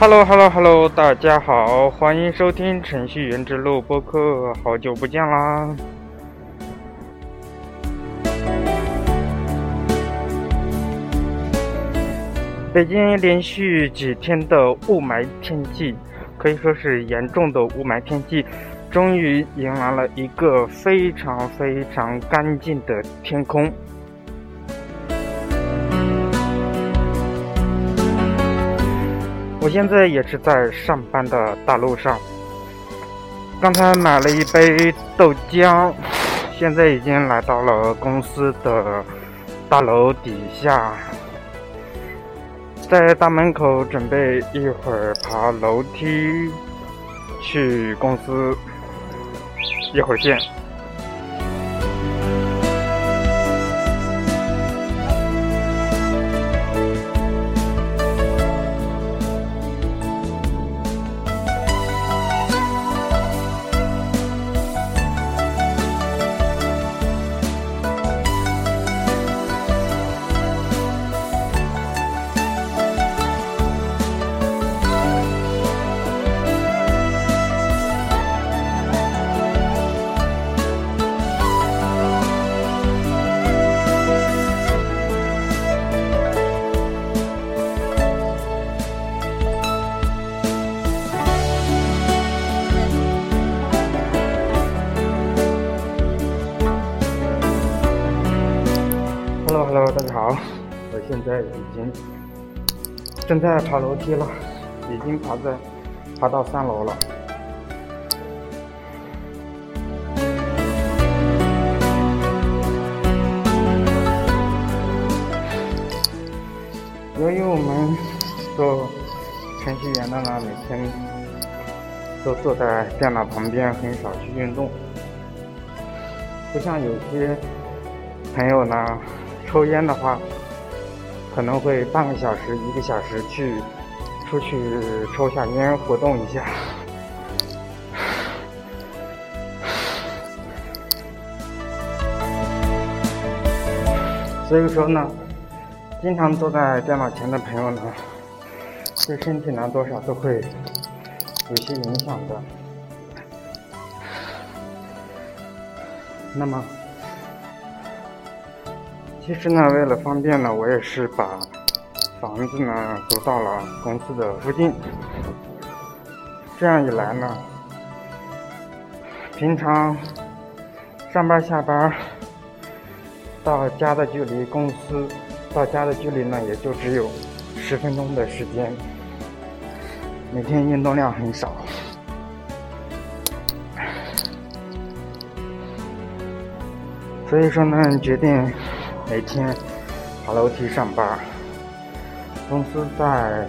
Hello Hello Hello，大家好，欢迎收听程序员之路播客，好久不见啦！北京连续几天的雾霾天气，可以说是严重的雾霾天气，终于迎来了一个非常非常干净的天空。我现在也是在上班的大路上，刚才买了一杯豆浆，现在已经来到了公司的大楼底下，在大门口准备一会儿爬楼梯去公司，一会儿见。已经正在爬楼梯了，已经爬在爬到三楼了。由于我们做程序员的呢，每天都坐在电脑旁边，很少去运动，不像有些朋友呢。抽烟的话，可能会半个小时、一个小时去出去抽下烟，活动一下。所以说呢，经常坐在电脑前的朋友呢，对身体呢多少都会有些影响的。那么。其实呢，为了方便呢，我也是把房子呢租到了公司的附近。这样一来呢，平常上班下班到家的距离，公司到家的距离呢，也就只有十分钟的时间。每天运动量很少，所以说呢，决定。每天爬楼梯上班，公司在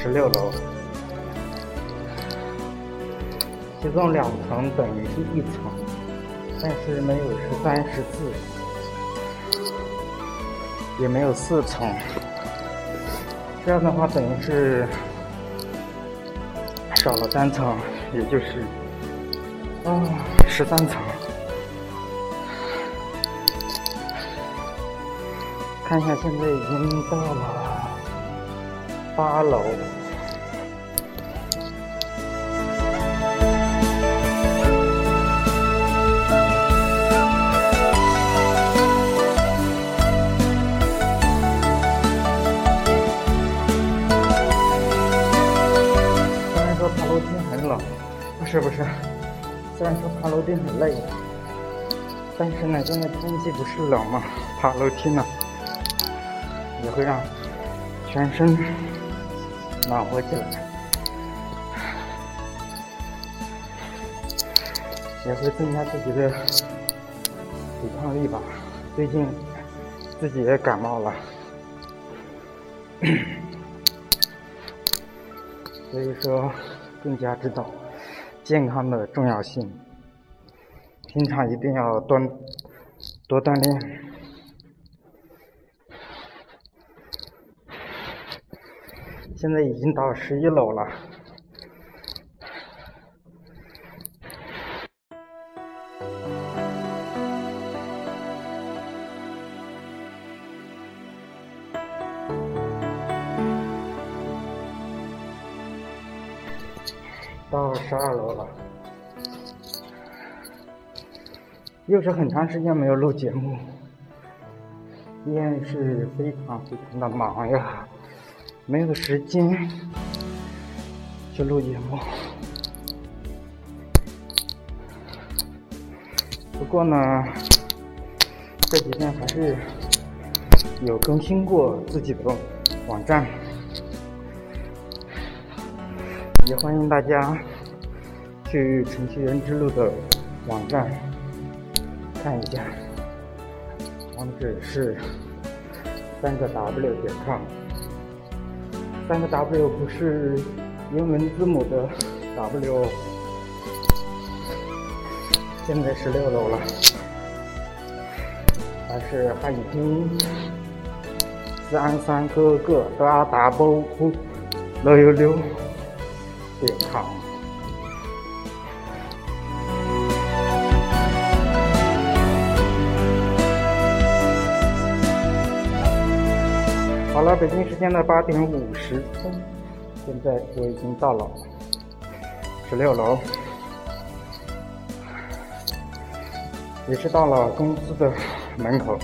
十六楼，其中两层等于是一层，但是没有十三、十四，也没有四层，这样的话等于是少了三层，也就是啊十三层。看一下，现在已经到了八楼。虽然说爬楼梯很冷，不是不是，虽然说爬楼梯很累，但是呢，现在天气不是冷吗？爬楼梯呢？会让全身暖和起来，也会增加自己的抵抗力吧。最近自己也感冒了，所以说更加知道健康的重要性。平常一定要多多锻炼。现在已经到十一楼了。到十二楼了，又是很长时间没有录节目，依然是非常非常的忙呀，没有时间去录节目。不过呢，这几天还是有更新过自己的网站。也欢迎大家去程序员之路的网站看一下，网址是三个 W 点 com，三个 W 不是英文字母的 W。现在十六楼了，但是汉语拼音四安三个个的阿达波呼六六六。健康。了，北京时间的八点五十分，现在我已经到了十六楼，也是到了公司的门口。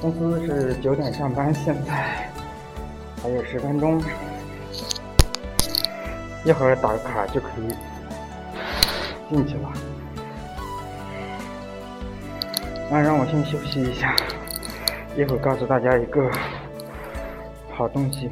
公司是九点上班，现在还有十分钟。一会儿打个卡就可以进去了。那让我先休息一下，一会儿告诉大家一个好东西。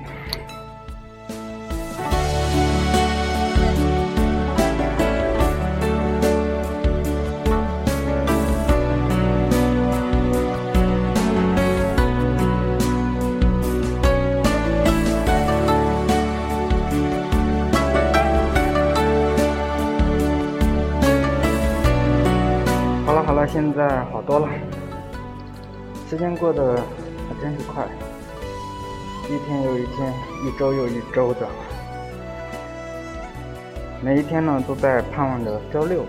好了好了现在好多了，时间过得还真是快，一天又一天，一周又一周的，每一天呢都在盼望着周六、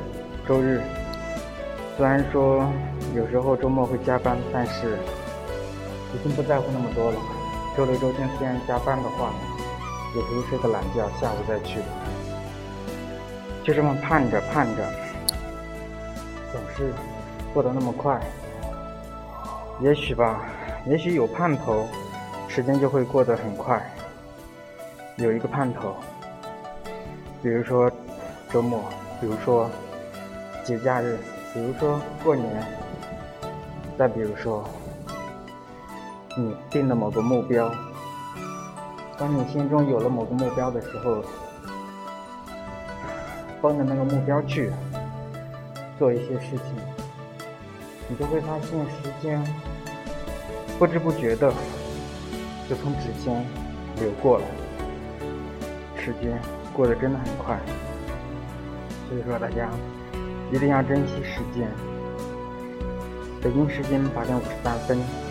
周日。虽然说有时候周末会加班，但是已经不在乎那么多了。周六、周天虽然加班的话，也可以睡个懒觉，下午再去。就这么盼着盼着，总是。过得那么快，也许吧，也许有盼头，时间就会过得很快。有一个盼头，比如说周末，比如说节假日，比如说过年，再比如说你定了某个目标。当你心中有了某个目标的时候，奔着那个目标去做一些事情。你就会发现，时间不知不觉的就从指尖流过了，时间过得真的很快。所以说，大家一定要珍惜时间。北京时间八点五十三分。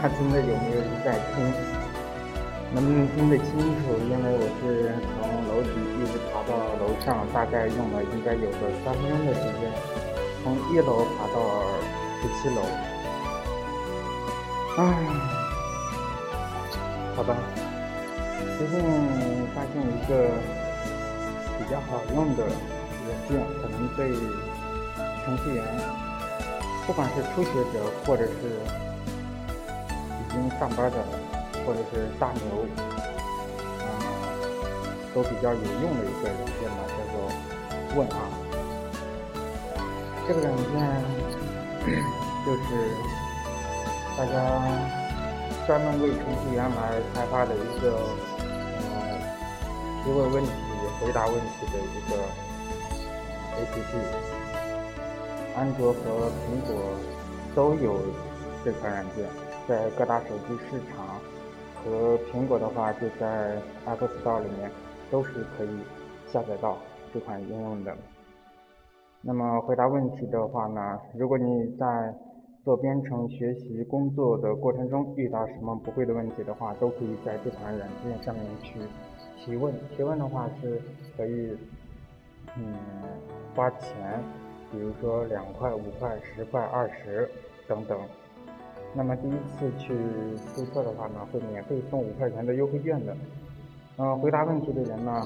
不知道真的有没有人在听，能不能听得清楚？因为我是从楼底一直爬到楼上，大概用了应该有个三分钟的时间，从一楼爬到十七楼。唉，好吧，最近发现一个比较好用的软件，可能对程序员。不管是初学者，或者是经上班的，或者是大牛，啊，都比较有用的一个软件呢，叫做问啊。这个软件 就是大家专门为程序员来开发的一个呃提问问题、回答问题的一个 APP。安卓和苹果都有这款软件，在各大手机市场和苹果的话就在 App Store 里面都是可以下载到这款应用的。那么回答问题的话呢，如果你在做编程学习工作的过程中遇到什么不会的问题的话，都可以在这款软件上面去提问，提问的话是可以，嗯，花钱，比如说两块、五块、十块、二十等等。那么第一次去注册的话呢，会免费送五块钱的优惠券的。嗯，回答问题的人呢，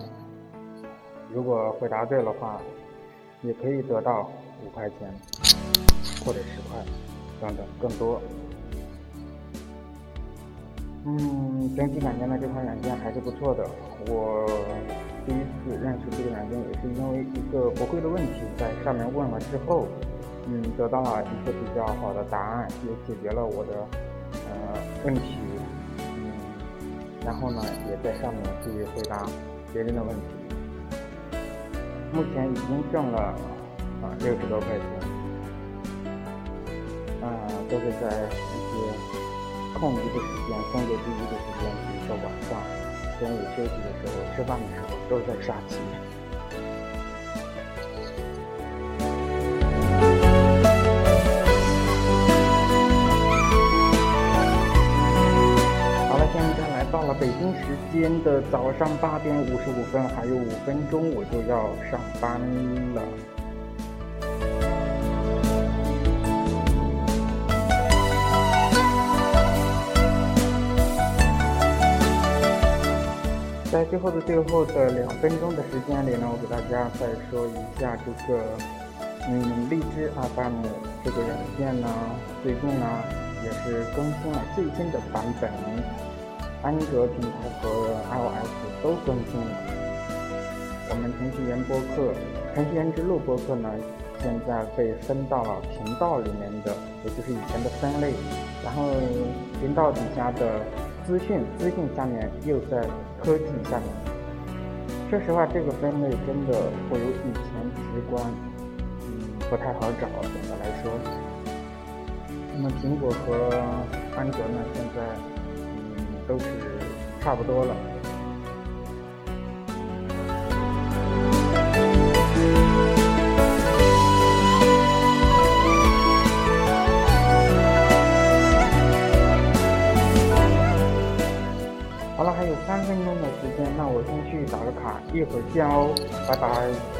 如果回答对的话，也可以得到五块钱或者十块等等更多。嗯，整体感觉呢，这款软件还是不错的。我第一次认识这个软件也是因为一个不会的问题，在上面问了之后。嗯，得到了一个比较好的答案，也解决了我的呃问题。嗯，然后呢，也在上面去回答别人的问题。目前已经挣了啊六十多块钱。啊，都是在一些空余的时间、工作之余的时间，比如说晚上、中午休息的时候、吃饭的时候，都在刷题。北京时间的早上八点五十五分，还有五分钟我就要上班了。在最后的最后的两分钟的时间里呢，我给大家再说一下这个，嗯，荔枝 FM 这个软件呢，最近呢也是更新了最新的版本。安卓平台和 iOS 都更新了。我们程序员播客、程序员之路播客呢，现在被分到了频道里面的，也就是以前的分类。然后频道底下的资讯，资讯下面又在科技下面。说实话，这个分类真的不如以前直观，嗯，不太好找。总的来说，那么苹果和安卓呢，现在。都是差不多了。好了，还有三分钟的时间，那我先去打个卡，一会儿见哦，拜拜。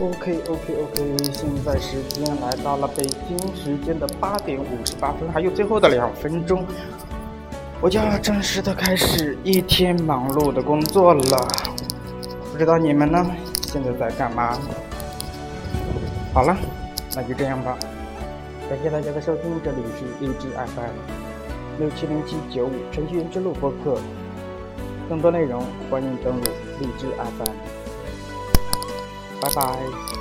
OK OK OK，现在时间来到了北京时间的八点五十八分，还有最后的两分钟，我就要正式的开始一天忙碌的工作了。不知道你们呢，现在在干嘛？好了，那就这样吧。感谢大家的收听，这里是荔枝 FM 六七零七九五程序员之路播客，更多内容欢迎登录荔枝 FM。拜拜。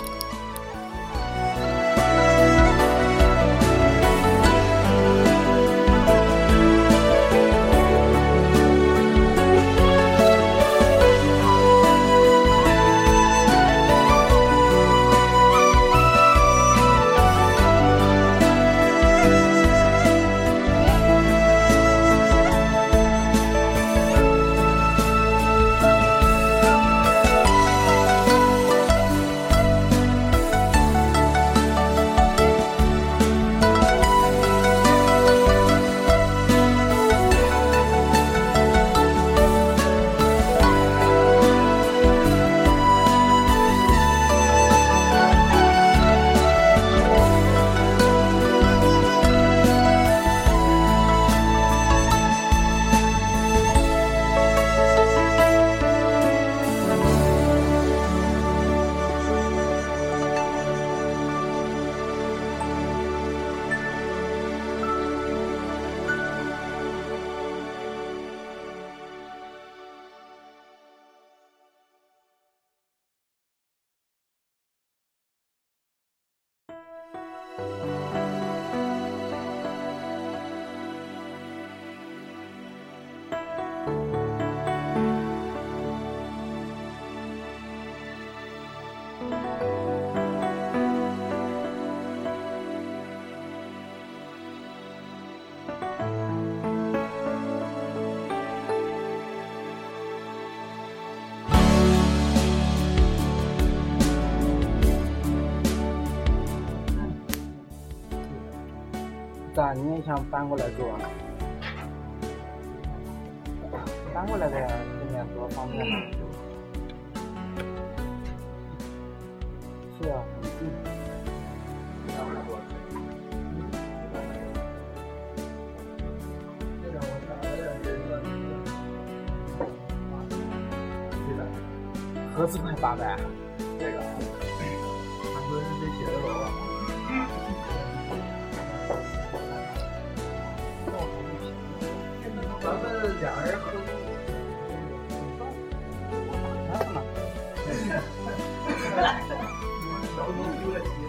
咋？你也想搬过来住？啊？搬过来呗，这边多方便嘛！是啊，很近。合资快八百。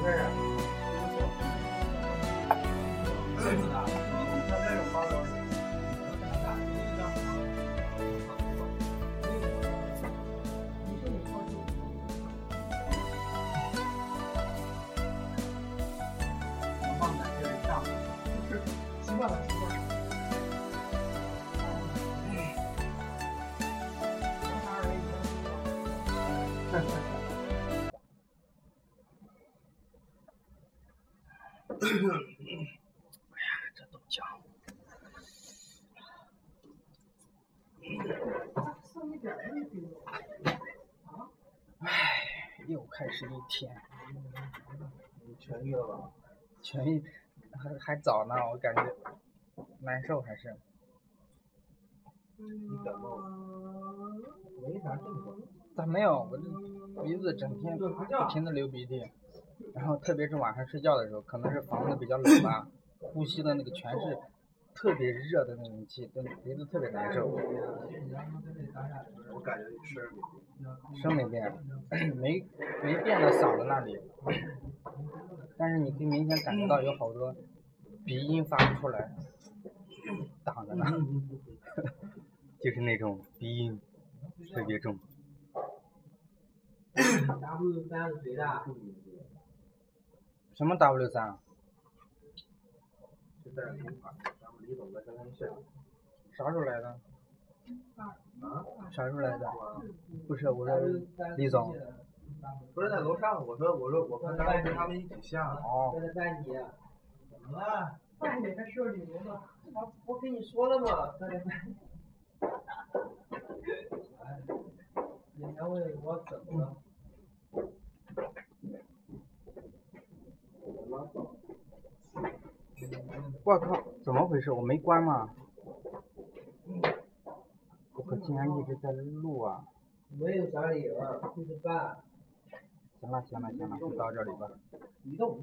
丢了哎呀，这都讲。哎，又开始一天。你痊愈了吧？痊愈，还还早呢，我感觉难受还是。你感冒？没啥症状。咋没有？我这鼻子整天不停的流鼻涕。然后特别是晚上睡觉的时候，可能是房子比较冷吧，呼吸的那个全是特别热的那种气，真鼻子特别难受。我感觉是声声没变，没没变到嗓子那里，但是你可以明显感觉到有好多鼻音发不出来，挡着呢，就是那种鼻音特别重。W 三是谁的？什么 W 三？就在公款，咱们李总在刚刚下。啥时候来的？啊？啥时候来的？不是，我说李总。不是在楼上，我说我说我跟他们跟他们一起下。哦。在你。怎么了？拜你还需要理由吗？我我跟你说了嘛，在你。哎，你还问我怎么了？我靠，怎么回事？我没关吗？我可竟然一直在录啊！没有啥理由，就是办。行了行了行了，就到这里吧。移动。